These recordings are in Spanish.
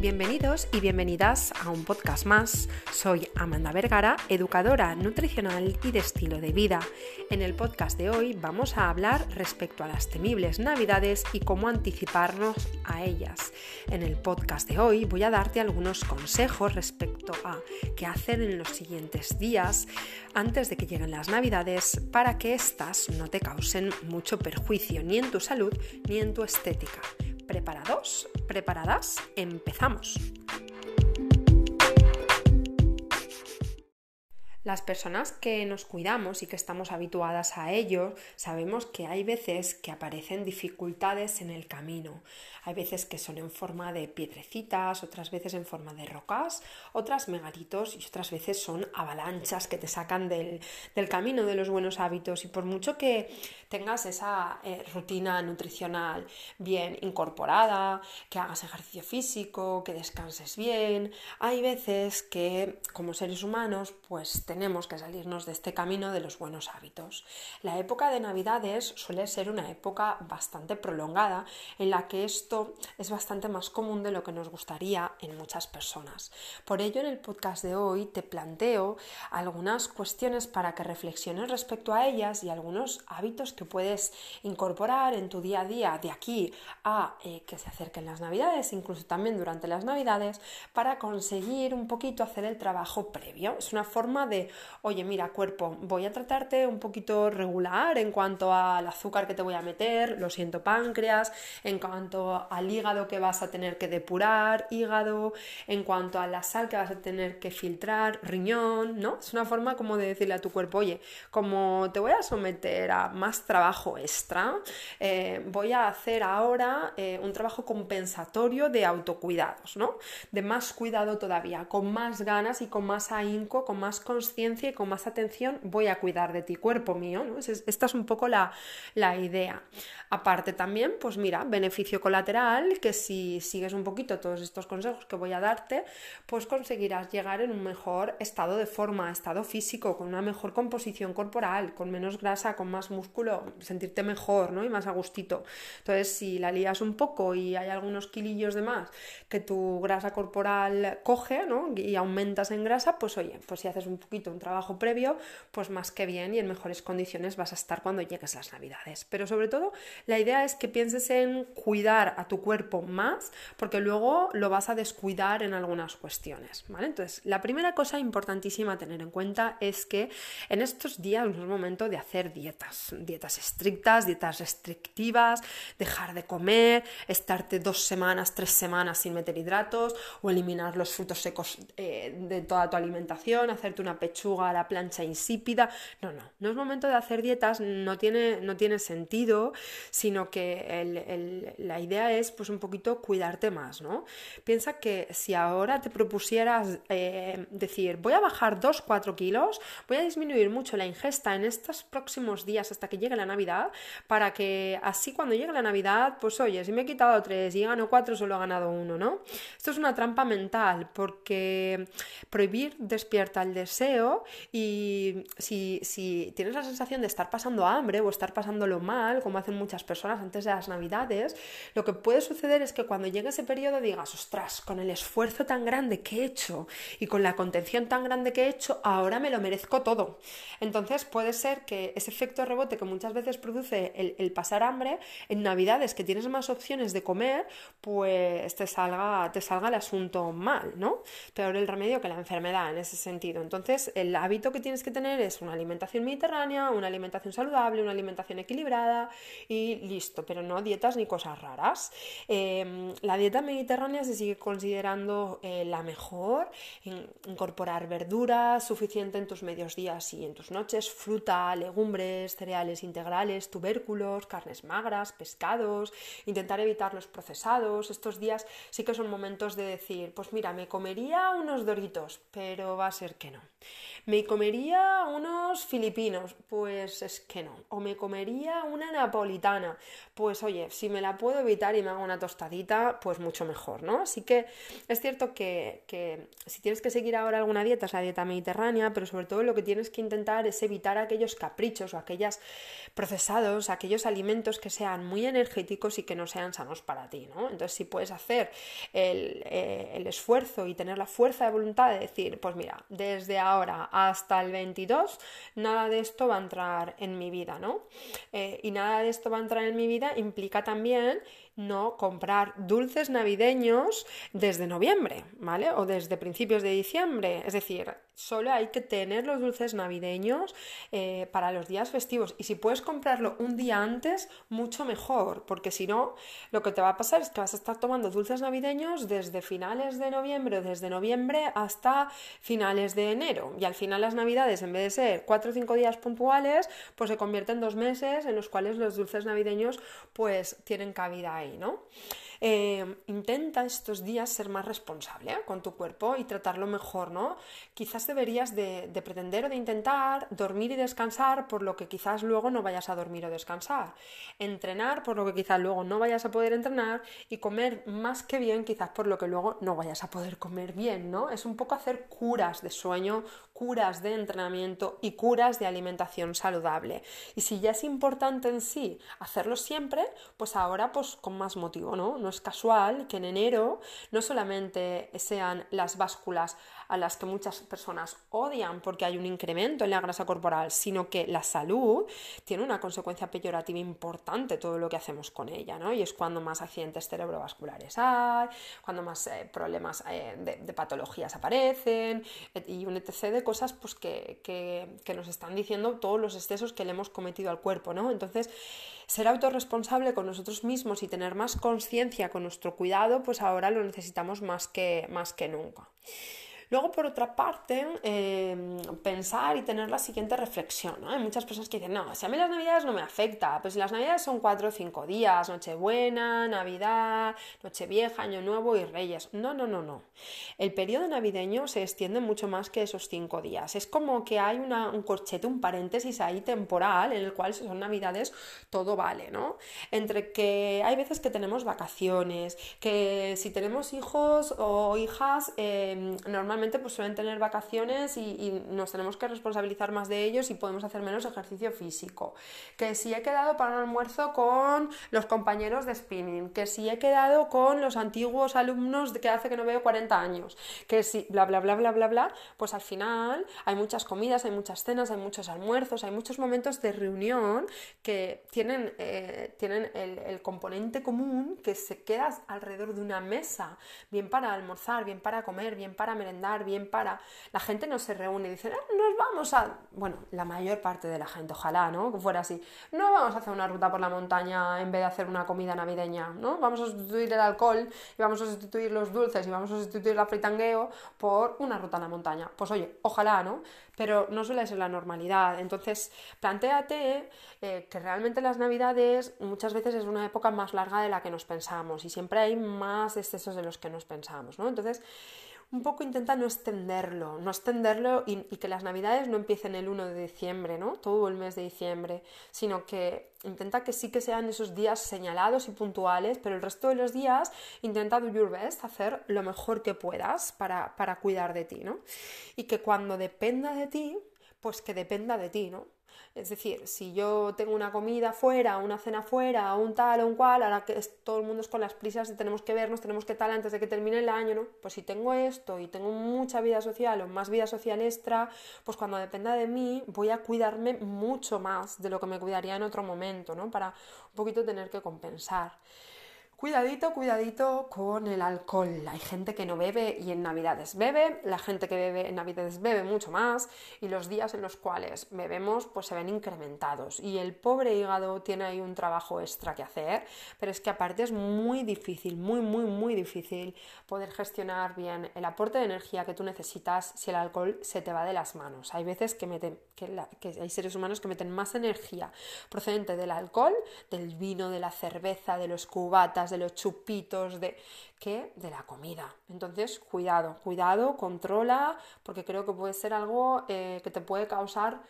Bienvenidos y bienvenidas a un podcast más. Soy Amanda Vergara, educadora nutricional y de estilo de vida. En el podcast de hoy vamos a hablar respecto a las temibles navidades y cómo anticiparnos a ellas. En el podcast de hoy voy a darte algunos consejos respecto a qué hacer en los siguientes días antes de que lleguen las navidades para que éstas no te causen mucho perjuicio ni en tu salud ni en tu estética. ¿Preparados? ¿Preparadas? Empezamos. Las personas que nos cuidamos y que estamos habituadas a ello, sabemos que hay veces que aparecen dificultades en el camino. Hay veces que son en forma de piedrecitas, otras veces en forma de rocas, otras megaritos y otras veces son avalanchas que te sacan del, camino de los buenos hábitos. Y por mucho que tengas esa eh, rutina nutricional bien incorporada, que hagas ejercicio físico, que descanses bien, hay veces que como seres humanos pues que salirnos de este camino de los buenos hábitos. La época de Navidades suele ser una época bastante prolongada en la que esto es bastante más común de lo que nos gustaría en muchas personas. Por ello, en el podcast de hoy te planteo algunas cuestiones para que reflexiones respecto a ellas y algunos hábitos que puedes incorporar en tu día a día de aquí a eh, que se acerquen las navidades, incluso también durante las navidades, para conseguir un poquito hacer el trabajo previo. Es una forma de, oye, mira, cuerpo, voy a tratarte un poquito regular en cuanto al azúcar que te voy a meter, lo siento páncreas, en cuanto al hígado que vas a tener que depurar, hígado, en cuanto a la sal que vas a tener que filtrar, riñón, ¿no? Es una forma como de decirle a tu cuerpo, oye, como te voy a someter a más trabajo extra, eh, voy a hacer ahora eh, un trabajo compensatorio de autocuidados, ¿no? De más cuidado todavía, con más ganas y con más ahínco, con más conciencia y con más atención, voy a cuidar de ti, cuerpo mío, ¿no? Esta es un poco la, la idea. Aparte también, pues mira, beneficio colateral que si sigues un poquito todos estos consejos que voy a darte, pues conseguirás llegar en un mejor estado de forma, estado físico, con una mejor composición corporal, con menos grasa, con más músculo, sentirte mejor, ¿no? Y más a gustito. Entonces, si la lías un poco y hay algunos kilillos de más que tu grasa corporal coge, ¿no? Y aumentas en grasa, pues oye, pues si haces un poquito un trabajo previo, pues más que bien y en mejores condiciones vas a estar cuando llegues las navidades. Pero sobre todo, la idea es que pienses en cuidar a tu cuerpo más, porque luego lo vas a descuidar en algunas cuestiones, ¿vale? Entonces, la primera cosa importantísima a tener en cuenta es que en estos días no es momento de hacer dietas, dietas estrictas, dietas restrictivas, dejar de comer, estarte dos semanas, tres semanas sin meter hidratos o eliminar los frutos secos eh, de toda tu alimentación, hacerte una a la plancha insípida. No, no, no es momento de hacer dietas, no tiene, no tiene sentido, sino que la idea es pues un poquito cuidarte más, ¿no? Piensa que si ahora te propusieras eh, decir voy a bajar 2-4 kilos, voy a disminuir mucho la ingesta en estos próximos días hasta que llegue la Navidad, para que así cuando llegue la Navidad, pues oye, si me he quitado 3 y gano 4, solo he ganado 1, ¿no? Esto es una trampa mental porque prohibir despierta el deseo y si, si tienes la sensación de estar pasando hambre o estar pasándolo mal, como hacen muchas personas antes de las Navidades, lo que puede suceder es que cuando llegue ese periodo digas, ostras, con el esfuerzo tan grande que he hecho y con la contención tan grande que he hecho, ahora me lo merezco todo. Entonces puede ser que ese efecto rebote que muchas veces produce el, pasar hambre, en Navidades que tienes más opciones de comer, pues te salga, te salga el asunto mal, ¿no? Peor el remedio que la enfermedad en ese sentido. Entonces el hábito que tienes que tener es una alimentación mediterránea, una alimentación saludable, una alimentación equilibrada y listo, pero no dietas ni cosas raras. Em, la dieta mediterránea se sigue considerando eh, la mejor, incorporar verduras suficiente en tus medios días y en tus noches, fruta, legumbres, cereales integrales, tubérculos, carnes magras, pescados, intentar evitar los procesados. Estos días sí que son momentos de decir, pues mira, me comería unos doritos, pero va a ser que no. ¿Me comería unos filipinos? Pues es que no. ¿O me comería una napolitana? Pues oye, si me la puedo evitar y me hago una tostadita, pues mucho mejor, ¿no? Así que es cierto que, que si tienes que seguir ahora alguna dieta, es la dieta mediterránea, pero sobre todo lo que tienes que intentar es evitar aquellos caprichos o aquellos procesados, aquellos alimentos que sean muy energéticos y que no sean sanos para ti, ¿no? Entonces, si puedes hacer el, eh, el esfuerzo y tener la fuerza de voluntad de decir, pues mira, desde ahora hasta el 22, nada de esto va a entrar en mi vida, ¿no? Eh, y nada de esto va a entrar en mi vida implica también no comprar dulces navideños desde noviembre, ¿vale? O desde principios de diciembre. Es decir, solo hay que tener los dulces navideños eh, para los días festivos. Y si puedes comprarlo un día antes, mucho mejor, porque si no, lo que te va a pasar es que vas a estar tomando dulces navideños desde finales de noviembre o desde noviembre hasta finales de enero. Y al final las navidades, en vez de ser cuatro o cinco días puntuales, pues se convierten en dos meses en los cuales los dulces navideños pues tienen cabida ahí, ¿no? Eh, intenta estos días ser más responsable con tu cuerpo y tratarlo mejor, ¿no? Quizás deberías de, pretender o de intentar dormir y descansar por lo que quizás luego no vayas a dormir o descansar. Entrenar por lo que quizás luego no vayas a poder entrenar y comer más que bien quizás por lo que luego no vayas a poder comer bien, ¿no? Es un poco hacer curas de sueño, curas de entrenamiento y curas de alimentación saludable. Y si ya es importante en sí hacerlo siempre, pues ahora pues con más motivo, ¿no? No es casual que en enero no solamente sean las básculas a las que muchas personas odian porque hay un incremento en la grasa corporal, sino que la salud tiene una consecuencia peyorativa importante todo lo que hacemos con ella, ¿no? Y es cuando más accidentes cerebrovasculares hay, cuando más eh, problemas eh, de, patologías aparecen y un etc. de cosas pues, que, que, nos están diciendo todos los excesos que le hemos cometido al cuerpo, ¿no? Entonces, ser autorresponsable con nosotros mismos y tener más conciencia con nuestro cuidado, pues ahora lo necesitamos más que, más que nunca. Luego, por otra parte, em, pensar y tener la siguiente reflexión. Hay muchas personas que dicen, no, si a mí las navidades no me afecta, pues las navidades son cuatro o cinco días, Nochebuena, Navidad, Nochevieja, Año Nuevo y Reyes. No, no, no, no. El periodo navideño se extiende mucho más que esos cinco días. Es como que hay un corchete, un paréntesis ahí temporal en el cual si son navidades todo vale, ¿no? Entre que hay veces que tenemos vacaciones, que si tenemos hijos o hijas, em, normalmente pues suelen tener vacaciones y, nos tenemos que responsabilizar más de ellos y podemos hacer menos ejercicio físico. Que si he quedado para un almuerzo con los compañeros de spinning, que si he quedado con los antiguos alumnos que hace que no veo 40 años, que si bla bla bla bla bla bla, pues al final hay muchas comidas, hay muchas cenas, hay muchos almuerzos, hay muchos momentos de reunión que tienen, eh, tienen el, el componente común que se queda alrededor de una mesa, bien para almorzar, bien para comer, bien para merendar bien para... La gente no se reúne y dice, ah, nos vamos a... Bueno, la mayor parte de la gente, ojalá, ¿no? Que fuera así. No vamos a hacer una ruta por la montaña en vez de hacer una comida navideña, ¿no? Vamos a sustituir el alcohol y vamos a sustituir los dulces y vamos a sustituir la fritangueo por una ruta a la montaña. Pues oye, ojalá, ¿no? Pero no suele ser la normalidad. Entonces, planteate eh, que realmente las navidades muchas veces es una época más larga de la que nos pensamos y siempre hay más excesos de los que nos pensamos, ¿no? Entonces, un poco intenta no extenderlo, no extenderlo y, que las navidades no empiecen el 1 de diciembre, ¿no? Todo el mes de diciembre, sino que intenta que sí que sean esos días señalados y puntuales, pero el resto de los días intenta do your best, hacer lo mejor que puedas para, para cuidar de ti, ¿no? Y que cuando dependa de ti, pues que dependa de ti, ¿no? Es decir, si yo tengo una comida fuera, una cena fuera, un tal o un cual, ahora que todo el mundo es con las prisas y tenemos que vernos, tenemos que tal antes de que termine el año, ¿no? Pues si tengo esto y tengo mucha vida social o más vida social extra, pues cuando dependa de mí voy a cuidarme mucho más de lo que me cuidaría en otro momento, ¿no? Para un poquito tener que compensar. Cuidadito, cuidadito con el alcohol. Hay gente que no bebe y en Navidades bebe, la gente que bebe en Navidades bebe mucho más y los días en los cuales bebemos pues se ven incrementados y el pobre hígado tiene ahí un trabajo extra que hacer, pero es que aparte es muy difícil, muy, muy, muy difícil poder gestionar bien el aporte de energía que tú necesitas si el alcohol se te va de las manos. Hay veces que, meten, que, que hay seres humanos que meten más energía procedente del alcohol, del vino, de la cerveza, de los cubatas, de los chupitos, de que de la comida. Entonces, cuidado, cuidado, controla, porque creo que puede ser algo eh, que te puede causar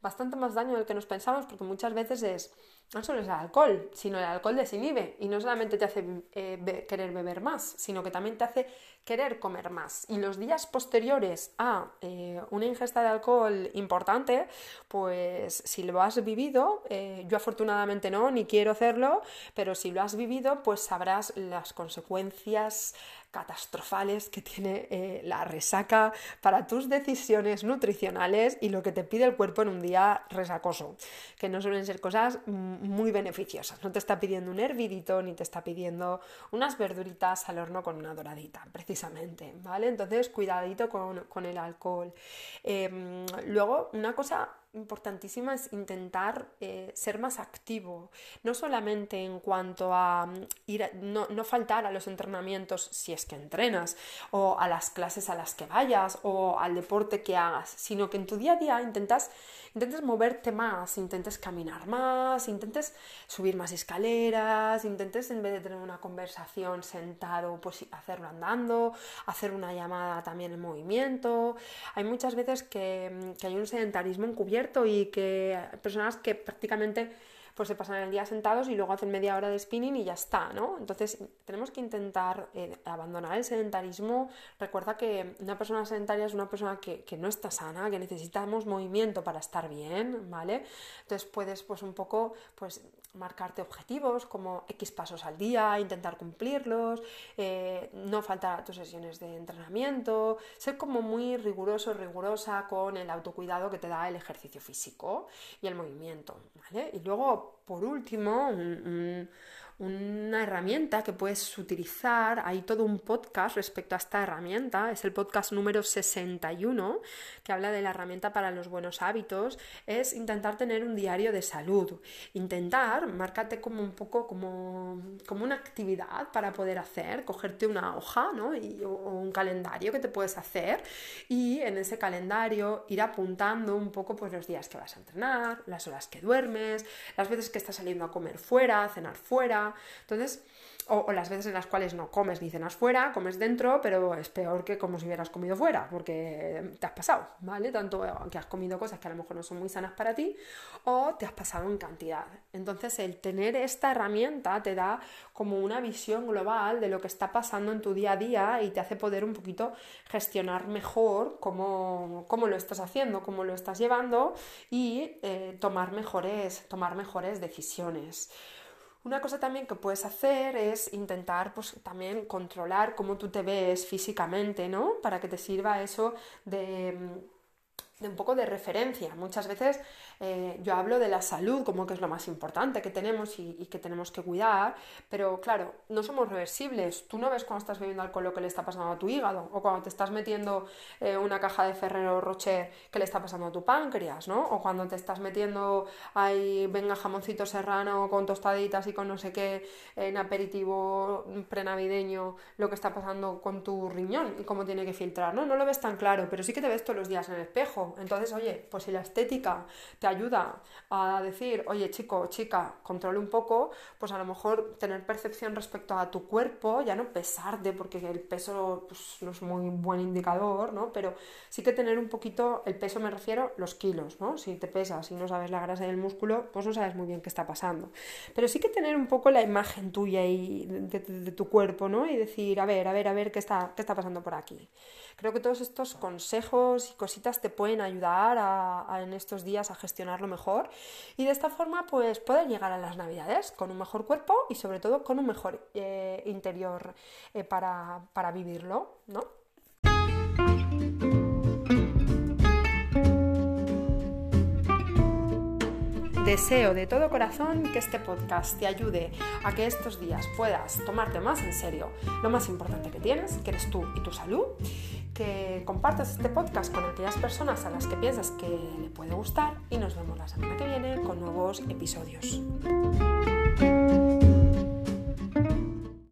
bastante más daño del que nos pensamos, porque muchas veces es no solo es el alcohol, sino el alcohol desinhibe y no solamente te hace eh, querer beber más, sino que también te hace querer comer más. Y los días posteriores a eh, una ingesta de alcohol importante, pues si lo has vivido, eh, yo afortunadamente no, ni quiero hacerlo, pero si lo has vivido, pues sabrás las consecuencias catastrofales que tiene eh, la resaca para tus decisiones nutricionales y lo que te pide el cuerpo en un día resacoso, que no suelen ser cosas muy beneficiosas. No te está pidiendo un hervidito ni te está pidiendo unas verduritas al horno con una doradita, precisamente, ¿vale? Entonces, cuidadito con, el alcohol. Em, luego, una cosa importantísima es intentar eh, ser más activo, no solamente en cuanto a mm, ir no, no, faltar a los entrenamientos si es que entrenas, o a las clases a las que vayas, o al deporte que hagas, sino que en tu día a día intentas intentes moverte más, intentes caminar más, intentes subir más escaleras, intentes en vez de tener una conversación sentado, pues hacerlo andando, hacer una llamada también en movimiento. Hay muchas veces que, que hay un sedentarismo encubierto y que personas que prácticamente pues se pasan el día sentados y luego hacen media hora de spinning y ya está, ¿no? Entonces tenemos que intentar eh, abandonar el sedentarismo. Recuerda que una persona sedentaria es una persona que, no está sana, que necesitamos movimiento para estar bien, ¿vale? Entonces puedes pues un poco pues marcarte objetivos como X pasos al día, intentar cumplirlos, eh, no faltar tus sesiones de entrenamiento, ser como muy riguroso, rigurosa con el autocuidado que te da el ejercicio físico y el movimiento, ¿vale? Y luego, por último, un una herramienta que puedes utilizar. Hay todo un podcast respecto a esta herramienta. Es el podcast número 61 que habla de la herramienta para los buenos hábitos. Es intentar tener un diario de salud. Intentar, márcate como un poco como, como una actividad para poder hacer, cogerte una hoja ¿no? y, o un calendario que te puedes hacer y en ese calendario ir apuntando un poco pues, los días que vas a entrenar, las horas que duermes, las veces que estás saliendo a comer fuera, a cenar fuera entonces, o, las veces en las cuales no comes ni cenas fuera, comes dentro, pero es peor que como si hubieras comido fuera, porque te has pasado, ¿vale? Tanto que has comido cosas que a lo mejor no son muy sanas para ti, o te has pasado en cantidad. Entonces, el tener esta herramienta te da como una visión global de lo que está pasando en tu día a día y te hace poder un poquito gestionar mejor cómo, lo estás haciendo, cómo lo estás llevando y eh, tomar, mejores, tomar mejores decisiones. Una cosa también que puedes hacer es intentar pues también controlar cómo tú te ves físicamente, ¿no? Para que te sirva eso de de un poco de referencia. Muchas veces eh, yo hablo de la salud como que es lo más importante que tenemos y, que tenemos que cuidar, pero claro, no somos reversibles. Tú no ves cuando estás bebiendo alcohol lo que le está pasando a tu hígado o cuando te estás metiendo eh, una caja de Ferrero Rocher que le está pasando a tu páncreas, ¿no? O cuando te estás metiendo ahí, venga, jamoncito serrano con tostaditas y con no sé qué en aperitivo prenavideño, lo que está pasando con tu riñón y cómo tiene que filtrar, ¿no? No lo ves tan claro, pero sí que te ves todos los días en el espejo entonces, oye, pues si la estética te ayuda a decir, oye, chico, chica, controle un poco, pues a lo mejor tener percepción respecto a tu cuerpo, ya no pesarte, porque el peso pues, no es muy buen indicador, ¿no? Pero sí que tener un poquito, el peso me refiero, los kilos, ¿no? Si te pesas y no sabes la grasa del músculo, pues no sabes muy bien qué está pasando. Pero sí que tener un poco la imagen tuya y de, tu cuerpo, ¿no? Y decir, a ver, a ver, a ver qué está, qué está pasando por aquí. Creo que todos estos consejos y cositas te pueden ayudar en estos días a gestionarlo mejor y de esta forma pues puedes llegar a las navidades con un mejor cuerpo y sobre todo con un mejor eh, interior eh, para, para vivirlo, ¿no? Deseo de todo corazón que este podcast te ayude a que estos días puedas tomarte más en serio lo más importante que tienes, que eres tú y tu salud, que compartas este podcast con aquellas personas a las que piensas que le puede gustar y nos vemos la semana que viene con nuevos episodios.